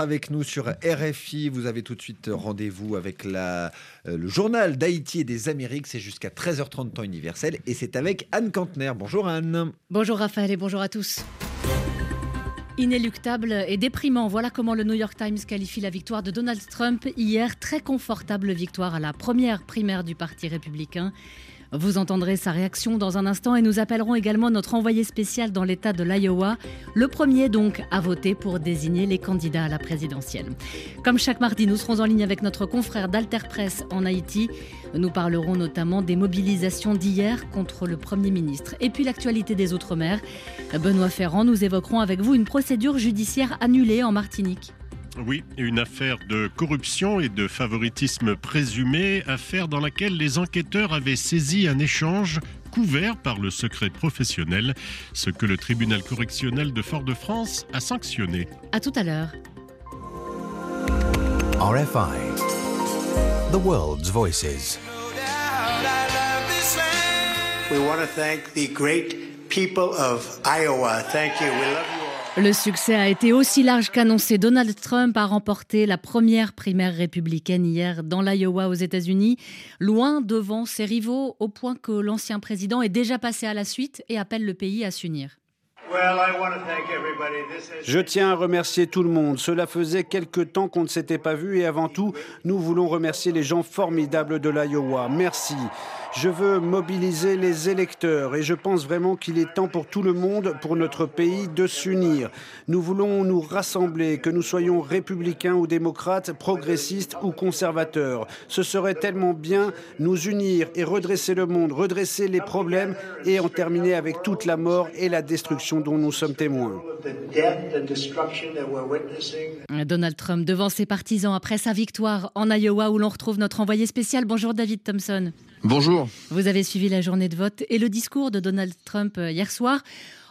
avec nous sur RFI. Vous avez tout de suite rendez-vous avec la, euh, le journal d'Haïti et des Amériques. C'est jusqu'à 13h30 temps universel et c'est avec Anne Kantner. Bonjour Anne. Bonjour Raphaël et bonjour à tous. Inéluctable et déprimant, voilà comment le New York Times qualifie la victoire de Donald Trump hier. Très confortable victoire à la première primaire du Parti républicain. Vous entendrez sa réaction dans un instant et nous appellerons également notre envoyé spécial dans l'État de l'Iowa, le premier donc à voter pour désigner les candidats à la présidentielle. Comme chaque mardi, nous serons en ligne avec notre confrère d'Alter Press en Haïti. Nous parlerons notamment des mobilisations d'hier contre le Premier ministre. Et puis l'actualité des Outre-mer. Benoît Ferrand, nous évoquerons avec vous une procédure judiciaire annulée en Martinique. Oui, une affaire de corruption et de favoritisme présumé, affaire dans laquelle les enquêteurs avaient saisi un échange couvert par le secret professionnel, ce que le tribunal correctionnel de Fort-de-France a sanctionné. À tout à l'heure. RFI, the world's voices. We want to thank the great people of Iowa. Thank you. We love you. Le succès a été aussi large qu'annoncé. Donald Trump a remporté la première primaire républicaine hier dans l'Iowa aux États-Unis, loin devant ses rivaux, au point que l'ancien président est déjà passé à la suite et appelle le pays à s'unir. Je tiens à remercier tout le monde. Cela faisait quelque temps qu'on ne s'était pas vu et avant tout, nous voulons remercier les gens formidables de l'Iowa. Merci. Je veux mobiliser les électeurs et je pense vraiment qu'il est temps pour tout le monde, pour notre pays, de s'unir. Nous voulons nous rassembler, que nous soyons républicains ou démocrates, progressistes ou conservateurs. Ce serait tellement bien nous unir et redresser le monde, redresser les problèmes et en terminer avec toute la mort et la destruction dont nous sommes témoins. Donald Trump devant ses partisans après sa victoire en Iowa où l'on retrouve notre envoyé spécial. Bonjour David Thompson. Bonjour. Vous avez suivi la journée de vote et le discours de Donald Trump euh, hier soir.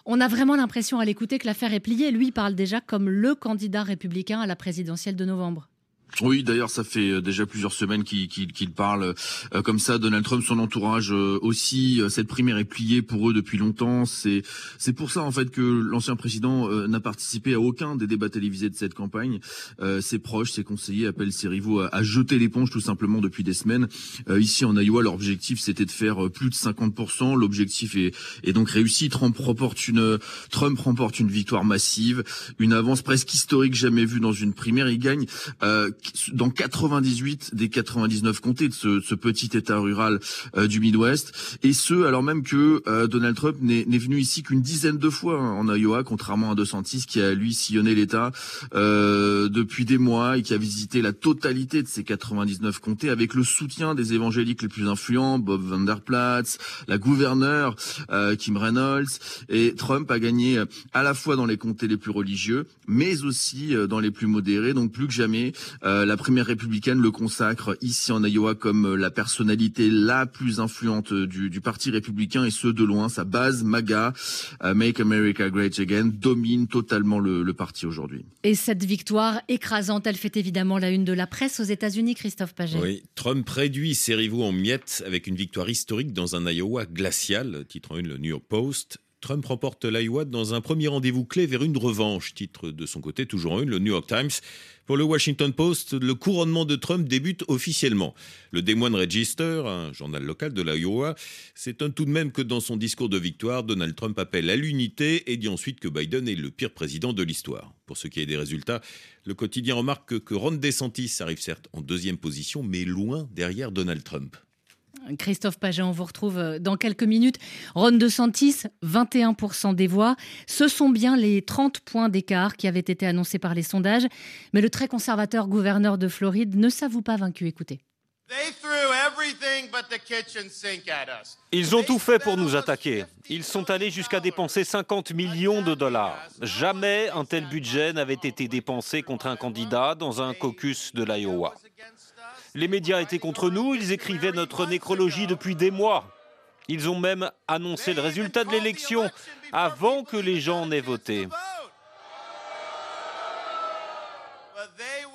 On a vraiment l'impression à l'écouter que l'affaire est pliée. Lui parle déjà comme le candidat républicain à la présidentielle de novembre. Oui, d'ailleurs, ça fait euh, déjà plusieurs semaines qu'il parle euh, comme ça. Donald Trump, son entourage euh, aussi. cette primaire est pliée pour eux depuis longtemps. C'est c'est pour ça en fait que l'ancien président n'a participé à aucun des débats télévisés de cette campagne. ses proches, ses conseillers appellent ses rivaux à, jeter l'éponge tout simplement depuis des semaines. ici en Iowa, leur objectif c'était de faire plus de 50%. L'objectif est, est donc réussi. Trump remporte une Trump remporte une victoire massive, une avance presque historique jamais vue dans une primaire. Il gagne dans 98 des 99 comtés de ce, ce petit État rural euh, du Midwest, et ce alors même que euh, Donald Trump n'est venu ici qu'une dizaine de fois hein, en Iowa, contrairement à DeSantis qui a lui sillonné l'État euh, depuis des mois et qui a visité la totalité de ces 99 comtés avec le soutien des évangéliques les plus influents, Bob Vanderplatz, la gouverneure Kim Reynolds, et Trump a gagné à la fois dans les comtés les plus religieux, mais aussi dans les plus modérés, donc plus que jamais. Euh, la primaire républicaine le consacre ici en Iowa comme euh, la personnalité la plus influente du, du parti républicain et ce de loin. Sa base, MAGA, euh, Make America Great Again, domine totalement le, le parti aujourd'hui. Et cette victoire écrasante, elle fait évidemment la une de la presse aux États-Unis, Christophe Paget. Oui, Trump réduit ses rivaux en miettes avec une victoire historique dans un Iowa glacial, titre en une le New York Post. Trump remporte l'Iowa dans un premier rendez-vous clé vers une revanche, titre de son côté toujours une, le New York Times. Pour le Washington Post, le couronnement de Trump débute officiellement. Le Des Moines Register, un journal local de l'Iowa, s'étonne tout de même que dans son discours de victoire, Donald Trump appelle à l'unité et dit ensuite que Biden est le pire président de l'histoire. Pour ce qui est des résultats, le quotidien remarque que Ron DeSantis arrive certes en deuxième position, mais loin derrière Donald Trump. Christophe Paget, on vous retrouve euh, dans quelques minutes. Ron DeSantis, 21% des voix. Ce sont bien les 30 points d'écart qui avaient été annoncés par les sondages. Mais le très conservateur gouverneur de Floride ne s'avoue pas vaincu. Écoutez. Ils ont tout fait pour nous attaquer. Ils sont allés jusqu'à dépenser 50 millions de dollars. Jamais un tel budget n'avait été dépensé contre un candidat dans un caucus de l'Iowa. Les médias étaient contre nous, ils écrivaient notre nécrologie depuis des mois. Ils ont même annoncé le résultat de l'élection avant que les gens n'aient voté.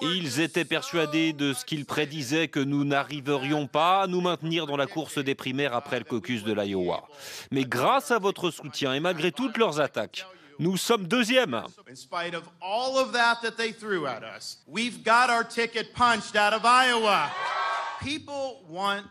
Ils étaient persuadés de ce qu'ils prédisaient que nous n'arriverions pas à nous maintenir dans la course des primaires après le caucus de l'Iowa. Mais grâce à votre soutien et malgré toutes leurs attaques, Nous sommes deuxième.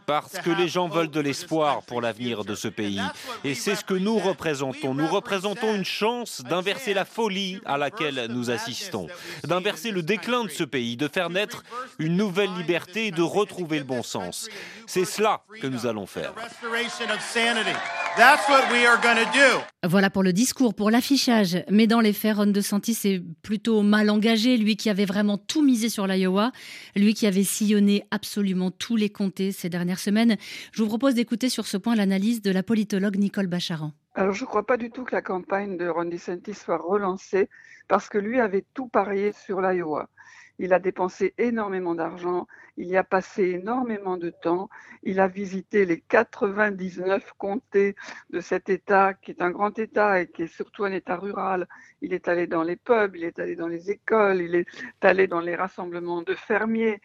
Parce que les gens veulent de l'espoir pour l'avenir de ce pays. Et c'est ce que nous représentons. Nous représentons une chance d'inverser la folie à laquelle nous assistons, d'inverser le déclin de ce pays, de faire naître une nouvelle liberté et de retrouver le bon sens. C'est cela que nous allons faire. Voilà pour le discours, pour l'affichage. Mais dans les faits, Ron DeSantis est plutôt mal engagé, lui qui avait vraiment tout misé sur l'Iowa, lui qui avait sillonné absolument tous les comtés ces dernières semaines. Je vous propose d'écouter sur ce point l'analyse de la politologue Nicole Bacharan. Alors, je ne crois pas du tout que la campagne de Ron DeSantis soit relancée parce que lui avait tout parié sur l'Iowa. Il a dépensé énormément d'argent, il y a passé énormément de temps, il a visité les 99 comtés de cet État, qui est un grand État et qui est surtout un État rural. Il est allé dans les pubs, il est allé dans les écoles, il est allé dans les rassemblements de fermiers.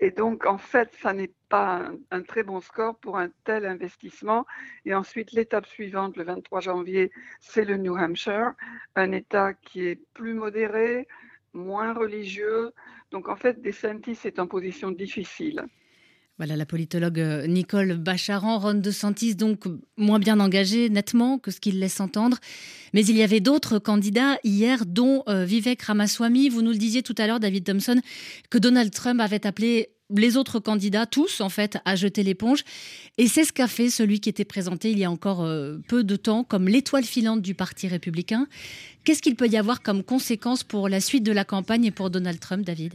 Et donc, en fait, ça n'est pas un, très bon score pour un tel investissement. Et ensuite, l'étape suivante, le 23 janvier, c'est le New Hampshire, un État qui est plus modéré, moins religieux. Donc en fait, DeSantis est en position difficile. Voilà la politologue euh, Nicole Bacharan, Ron DeSantis donc moins bien engagé nettement que ce qu'il laisse entendre. Mais il y avait d'autres candidats hier, dont euh, Vivek Ramaswamy. Vous nous le disiez tout à l'heure, David Thompson, que Donald Trump avait appelé les autres candidats, tous en fait, à jeter l'éponge. Et c'est ce qu'a fait celui qui était présenté il y a encore euh, peu de temps comme l'étoile filante du Parti républicain. Qu'est-ce qu'il peut y avoir comme conséquence pour la suite de la campagne et pour Donald Trump, David?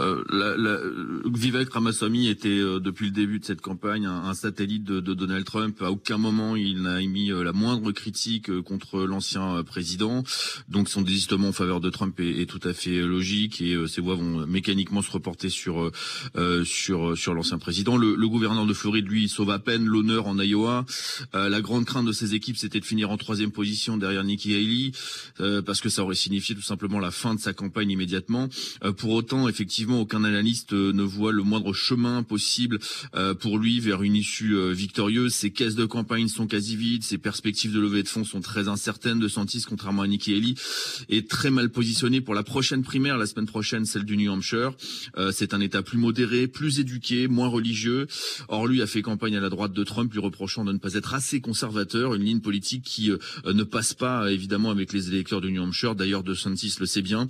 Euh, la, la, Vivek Ramaswamy était euh, depuis le début de cette campagne un, satellite de, de, Donald Trump. À aucun moment il n'a émis euh, la moindre critique contre l'ancien président. Donc son désistement en faveur de Trump est, est tout à fait logique et ses voix vont mécaniquement se reporter sur sur sur l'ancien président. Le, le, gouverneur de Floride lui sauve à peine l'honneur en Iowa. la grande crainte de ses équipes c'était de finir en troisième position derrière Nikki Haley parce que ça aurait signifié tout simplement la fin de sa campagne immédiatement. pour autant effectivement aucun analyste euh, ne voit le moindre chemin possible euh, pour lui vers une issue euh, victorieuse. Ses caisses de campagne sont quasi vides, ses perspectives de levée de fonds sont très incertaines. De Santis, contrairement à Nikki Haley, est très mal positionné pour la prochaine primaire, la semaine prochaine, celle du New Hampshire. C'est un État plus modéré, plus éduqué, moins religieux. Or, lui a fait campagne à la droite de Trump, lui reprochant de ne pas être assez conservateur, une ligne politique qui ne passe pas évidemment avec les électeurs du New Hampshire. D'ailleurs, De Santis le sait bien.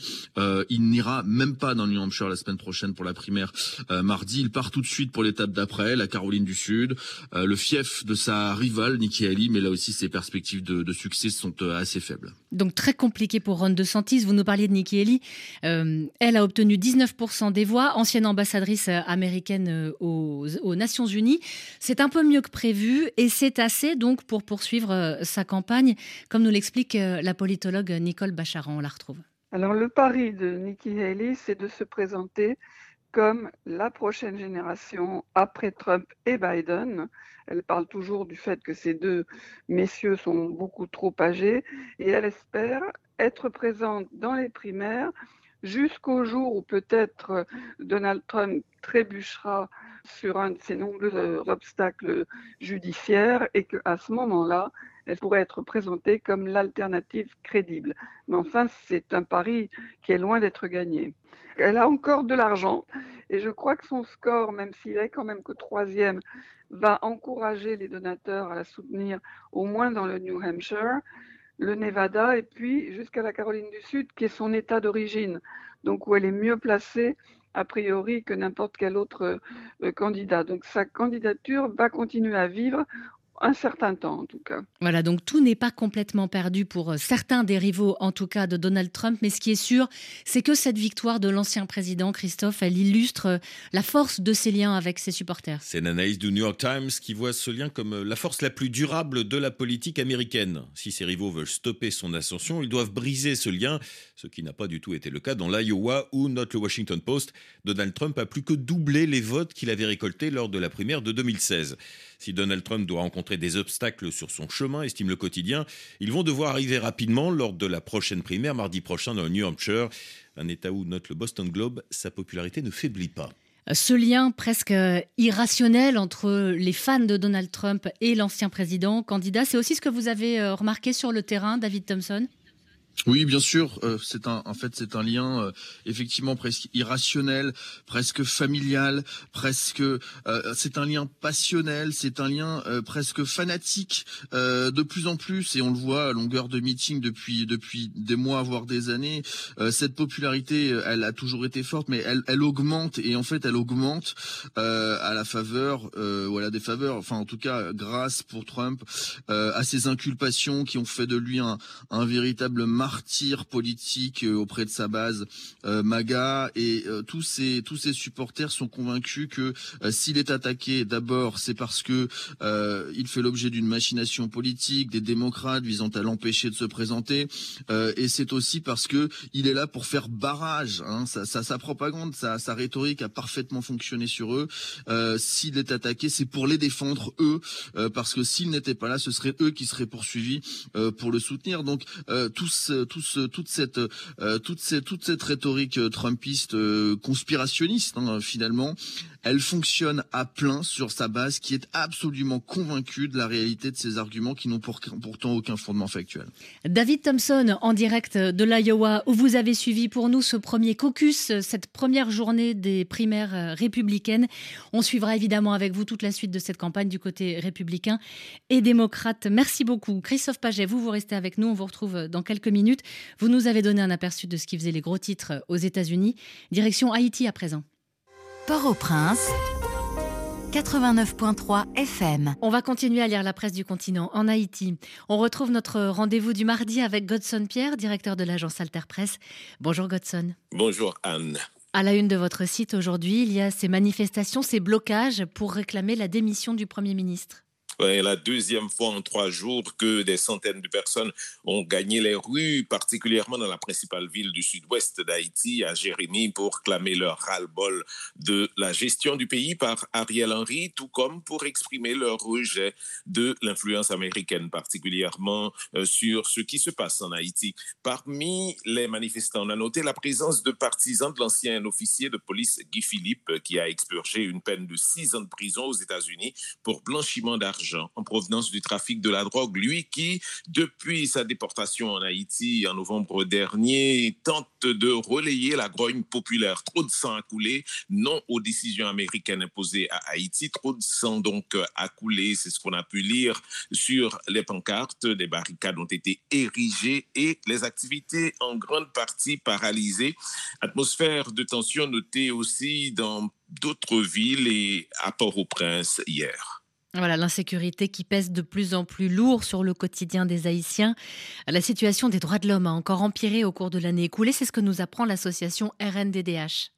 il n'ira même pas dans le New Hampshire la semaine prochaine pour la primaire euh, mardi. Il part tout de suite pour l'étape d'après, la Caroline du Sud, euh, le fief de sa rivale Nikki Haley, mais là aussi ses perspectives de, succès sont euh, assez faibles. Donc très compliqué pour Ron DeSantis. Vous nous parliez de Nikki Haley. elle a obtenu 19% des voix, ancienne ambassadrice américaine aux, aux Nations Unies. C'est un peu mieux que prévu et c'est assez donc pour poursuivre sa campagne, comme nous l'explique la politologue Nicole Bacharan. On la retrouve. Alors le pari de Nikki Haley, c'est de se présenter comme la prochaine génération après Trump et Biden. Elle parle toujours du fait que ces deux messieurs sont beaucoup trop âgés et elle espère être présente dans les primaires jusqu'au jour où peut-être Donald Trump trébuchera sur un de ses nombreux obstacles judiciaires et qu'à ce moment-là, elle pourrait être présentée comme l'alternative crédible. Mais enfin, c'est un pari qui est loin d'être gagné. Elle a encore de l'argent et je crois que son score, même s'il est quand même que troisième, va encourager les donateurs à la soutenir au moins dans le New Hampshire, le Nevada et puis jusqu'à la Caroline du Sud, qui est son état d'origine, donc où elle est mieux placée a priori que n'importe quel autre euh, candidat. Donc sa candidature va continuer à vivre un certain temps en tout cas. Voilà, donc tout n'est pas complètement perdu pour euh, certains des rivaux, en tout cas de Donald Trump, mais ce qui est sûr, c'est que cette victoire de l'ancien président, Christophe, elle illustre euh, la force de ses liens avec ses supporters. C'est une analyse du New York Times qui voit ce lien comme euh, la force la plus durable de la politique américaine. Si ses rivaux veulent stopper son ascension, ils doivent briser ce lien, ce qui n'a pas du tout été le cas dans l'Iowa où, note le Washington Post, Donald Trump a plus que doublé les votes qu'il avait récoltés lors de la primaire de 2016. Si Donald Trump doit rencontrer des obstacles sur son chemin, estime le quotidien, ils vont devoir arriver rapidement lors de la prochaine primaire mardi prochain dans le New Hampshire, un État où, note le Boston Globe, sa popularité ne faiblit pas. Ce lien presque irrationnel entre les fans de Donald Trump et l'ancien président candidat, c'est aussi ce que vous avez euh, remarqué sur le terrain, David Thompson? Oui, bien sûr. Euh, c'est un, en fait, c'est un lien euh, effectivement presque irrationnel, presque familial, presque. Euh, c'est un lien passionnel, c'est un lien presque fanatique de plus en plus, et on le voit à longueur de meeting depuis depuis des mois voire des années. cette popularité, elle a toujours été forte, mais elle, elle augmente et en fait, elle augmente à la faveur, voilà, des faveurs. Enfin, en tout cas, grâce pour Trump à ses inculpations qui ont fait de lui un, un véritable martyr politique euh, auprès de sa base euh, MAGA. Et euh, tous ces tous ces supporters sont convaincus que s'il est attaqué d'abord c'est parce que il fait l'objet d'une machination politique des démocrates visant à l'empêcher de se présenter et c'est aussi parce que il est là pour faire barrage hein, sa, sa, propagande sa, sa rhétorique a parfaitement fonctionné sur eux. S'il est attaqué c'est pour les défendre eux parce que s'il n'était pas là ce serait eux qui seraient poursuivis pour le soutenir. Donc tous toute cette euh, toute cette toute cette rhétorique euh, trumpiste euh, conspirationniste hein, finalement elle fonctionne à plein sur sa base qui est absolument convaincue de la réalité de ses arguments qui n'ont pourtant aucun fondement factuel. David Thompson, en direct de l'Iowa, où vous avez suivi pour nous ce premier caucus, cette première journée des primaires euh, républicaines. On suivra évidemment avec vous toute la suite de cette campagne du côté républicain et démocrate. Merci beaucoup. Christophe Paget, vous, vous restez avec nous. On vous retrouve dans quelques minutes. Vous nous avez donné un aperçu de ce qui faisait les gros titres aux États-Unis. Direction Haïti à présent. Port-au-Prince. 89.3 FM. On va continuer à lire la presse du continent en Haïti. On retrouve notre rendez-vous du mardi avec Godson Pierre, directeur de l'agence Alter Presse. Bonjour Godson. Bonjour Anne. À la une de votre site aujourd'hui, il y a ces manifestations, ces blocages pour réclamer la démission du Premier ministre la deuxième fois en trois jours que des centaines de personnes ont gagné les rues, particulièrement dans la principale ville du sud-ouest d'Haïti, à Jérémy, pour clamer leur ras-le-bol de la gestion du pays par Ariel Henry, tout comme pour exprimer leur rejet de l'influence américaine, particulièrement euh, sur ce qui se passe en Haïti. Parmi les manifestants, on a noté la présence de partisans de l'ancien officier de police Guy Philippe, qui a expurgé une peine de six ans de prison aux États-Unis pour blanchiment d'argent en provenance du trafic de la drogue, lui qui, depuis sa déportation en Haïti en novembre dernier, tente de relayer la grogne populaire. Trop de sang a coulé, non aux décisions américaines imposées à Haïti, trop de sang donc a coulé, c'est ce qu'on a pu lire sur les pancartes, des barricades ont été érigées et les activités en grande partie paralysées. Atmosphère de tension notée aussi dans d'autres villes et à Port-au-Prince hier. Voilà, l'insécurité qui pèse de plus en plus lourd sur le quotidien des Haïtiens. La situation des droits de l'homme a encore empiré au cours de l'année écoulée, c'est ce que nous apprend l'association RNDDH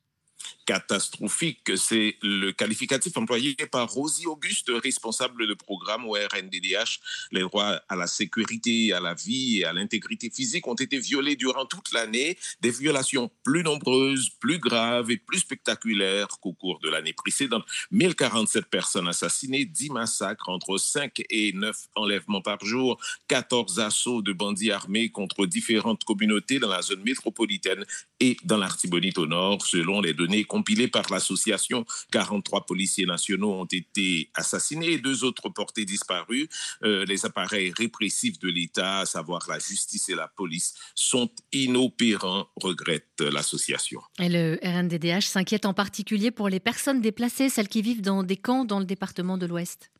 catastrophique. C'est le qualificatif employé par Rosie Auguste, responsable de programme au RNDDH. Les droits à la sécurité, à la vie et à l'intégrité physique ont été violés durant toute l'année. Des violations plus nombreuses, plus graves et plus spectaculaires qu'au cours de l'année précédente. 1047 personnes assassinées, 10 massacres entre 5 et 9 enlèvements par jour, 14 assauts de bandits armés contre différentes communautés dans la zone métropolitaine et dans l'Artibonite au nord, selon les données compilé par l'association. 43 policiers nationaux ont été assassinés et deux autres portés disparus. Euh, les appareils répressifs de l'État, à savoir la justice et la police, sont inopérants, regrette l'association. Et le RNDDH s'inquiète en particulier pour les personnes déplacées, celles qui vivent dans des camps dans le département de l'Ouest.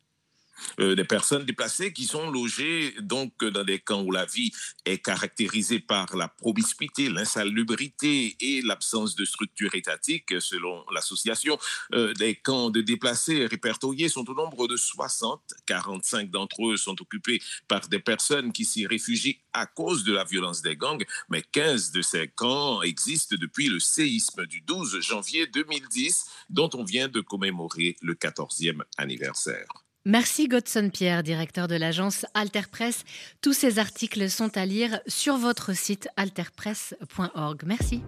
Euh, des personnes déplacées qui sont logées donc dans des camps où la vie est caractérisée par la promiscuité, l'insalubrité et l'absence de structure étatique, selon l'association. Euh, des camps de déplacés répertoriés sont au nombre de 60. 45 d'entre eux sont occupés par des personnes qui s'y réfugient à cause de la violence des gangs, mais 15 de ces camps existent depuis le séisme du 12 janvier 2010, dont on vient de commémorer le 14e anniversaire. Merci Godson Pierre, directeur de l'agence Alterpress. Tous ces articles sont à lire sur votre site alterpress.org. Merci.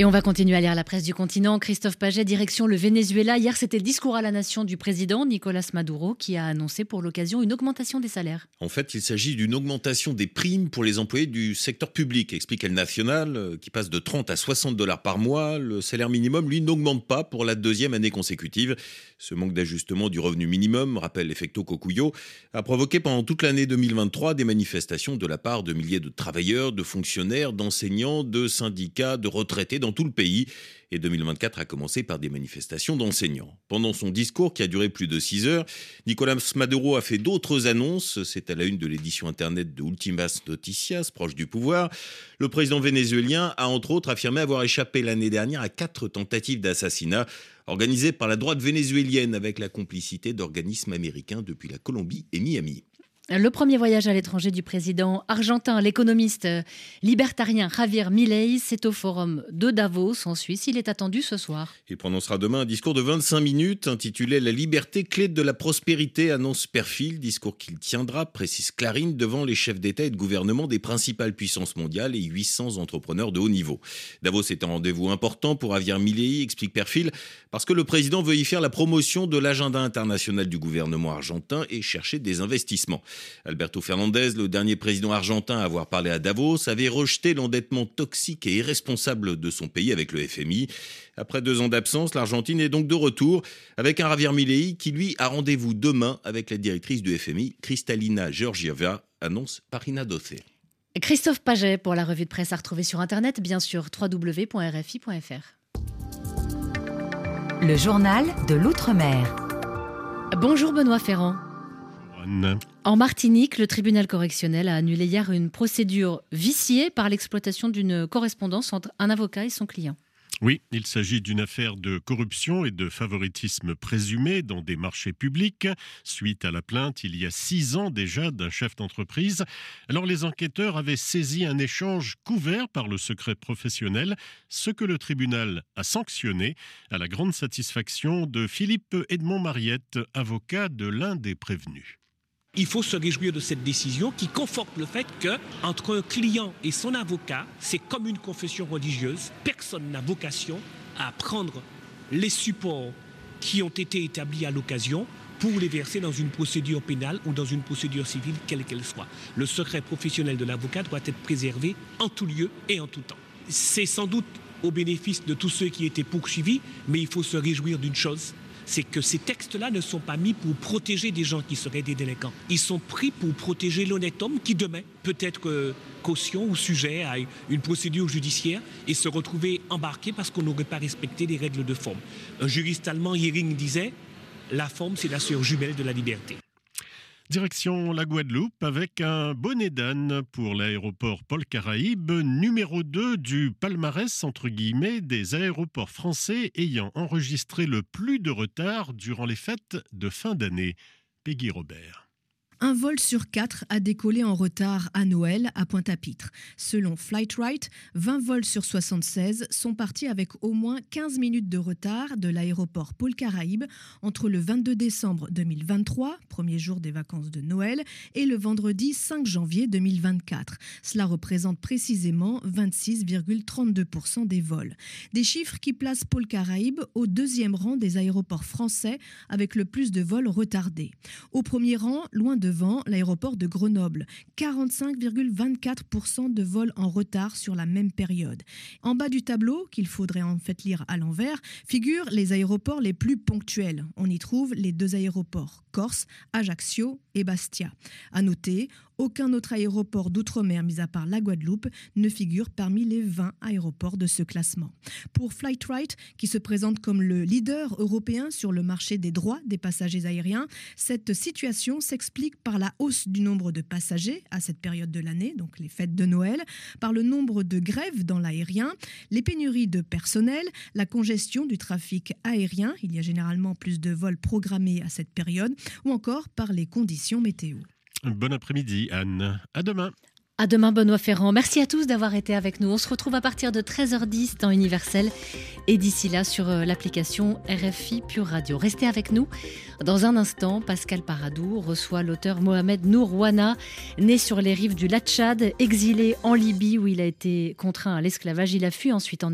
Et on va continuer à lire la presse du continent. Christophe Paget, direction le Venezuela. Hier, c'était le discours à la nation du président Nicolas Maduro qui a annoncé pour l'occasion une augmentation des salaires. En fait, il s'agit d'une augmentation des primes pour les employés du secteur public, explique El National, euh, qui passe de 30 à 60 dollars par mois. Le salaire minimum, lui, n'augmente pas pour la deuxième année consécutive. Ce manque d'ajustement du revenu minimum, rappelle l'effecto Cocuyo, a provoqué pendant toute l'année 2023 des manifestations de la part de milliers de travailleurs, de fonctionnaires, d'enseignants, de syndicats, de retraités tout le pays. Et 2024 a commencé par des manifestations d'enseignants. Pendant son discours, qui a duré plus de 6 heures, Nicolas Maduro a fait d'autres annonces. C'est à la une de l'édition internet de Ultimas Noticias, proche du pouvoir. Le président vénézuélien a entre autres affirmé avoir échappé l'année dernière à quatre tentatives d'assassinat organisées par la droite vénézuélienne avec la complicité d'organismes américains depuis la Colombie et Miami. Le premier voyage à l'étranger du président argentin, l'économiste libertarien Javier Milei, c'est au forum de Davos en Suisse. Il est attendu ce soir. Il prononcera demain un discours de 25 minutes intitulé La liberté, clé de la prospérité, annonce Perfil, discours qu'il tiendra, précise Clarine, devant les chefs d'État et de gouvernement des principales puissances mondiales et 800 entrepreneurs de haut niveau. Davos est un rendez-vous important pour Javier Milei, explique Perfil, parce que le président veut y faire la promotion de l'agenda international du gouvernement argentin et chercher des investissements. Alberto Fernandez, le dernier président argentin à avoir parlé à Davos, avait rejeté l'endettement toxique et irresponsable de son pays avec le FMI. Après deux ans d'absence, l'Argentine est donc de retour avec un Javier Milei qui, lui, a rendez-vous demain avec la directrice du FMI, Kristalina Georgieva, annonce Parina Doce. Christophe Paget pour la revue de presse à retrouver sur Internet, bien sûr, www.rfi.fr. Le journal de l'Outre-mer. Bonjour Benoît Ferrand. En Martinique, le tribunal correctionnel a annulé hier une procédure viciée par l'exploitation d'une correspondance entre un avocat et son client. Oui, il s'agit d'une affaire de corruption et de favoritisme présumé dans des marchés publics, suite à la plainte il y a six ans déjà d'un chef d'entreprise. Alors les enquêteurs avaient saisi un échange couvert par le secret professionnel, ce que le tribunal a sanctionné, à la grande satisfaction de Philippe Edmond Mariette, avocat de l'un des prévenus. Il faut se réjouir de cette décision qui conforte le fait que entre un client et son avocat, c'est comme une confession religieuse. Personne n'a vocation à prendre les supports qui ont été établis à l'occasion pour les verser dans une procédure pénale ou dans une procédure civile, quelle qu'elle soit. Le secret professionnel de l'avocat doit être préservé en tout lieu et en tout temps. C'est sans doute au bénéfice de tous ceux qui étaient poursuivis, mais il faut se réjouir d'une chose, c'est que ces textes-là ne sont pas mis pour protéger des gens qui seraient des délinquants. Ils sont pris pour protéger l'honnête homme qui demain peut être caution ou sujet à une procédure judiciaire et se retrouver embarqué parce qu'on n'aurait pas respecté les règles de forme. Un juriste allemand, Hering, disait La forme, c'est la sœur jumelle de la liberté. Direction la Guadeloupe avec un bonnet d'âne pour l'aéroport Paul Caraïbe, numéro 2 du palmarès des aéroports français ayant enregistré le plus de retard durant les fêtes de fin d'année. Peggy Robert. Un vol sur quatre a décollé en retard à Noël à Pointe-à-Pitre. Selon Flightright, 20 vols sur 76 sont partis avec au moins 15 minutes de retard de l'aéroport Paul Caraïbe entre le 22 décembre 2023, premier jour des vacances de Noël, et le vendredi 5 janvier 2024. Cela représente précisément 26,32% des vols. Des chiffres qui placent Paul Caraïbe au deuxième rang des aéroports français avec le plus de vols retardés. Au premier rang, loin de devant l'aéroport de Grenoble, 45,24% de vols en retard sur la même période. En bas du tableau, qu'il faudrait en fait lire à l'envers, figurent les aéroports les plus ponctuels. On y trouve les deux aéroports, Corse, Ajaccio et Bastia. À noter, aucun autre aéroport d'outre-mer, mis à part la Guadeloupe, ne figure parmi les 20 aéroports de ce classement. Pour Flightright, qui se présente comme le leader européen sur le marché des droits des passagers aériens, cette situation s'explique par la hausse du nombre de passagers à cette période de l'année, donc les fêtes de Noël, par le nombre de grèves dans l'aérien, les pénuries de personnel, la congestion du trafic aérien, il y a généralement plus de vols programmés à cette période, ou encore par les conditions météo. Bon après-midi, Anne. À demain. À demain, Benoît Ferrand. Merci à tous d'avoir été avec nous. On se retrouve à partir de 13h10 temps universel et d'ici là sur euh, l'application RFI Pure Radio. Restez avec nous. Dans un instant, Pascal Paradou reçoit l'auteur Mohamed Nourouana, né sur les rives du Lac Tchad, exilé en Libye où il a été contraint à l'esclavage. Il a fui ensuite en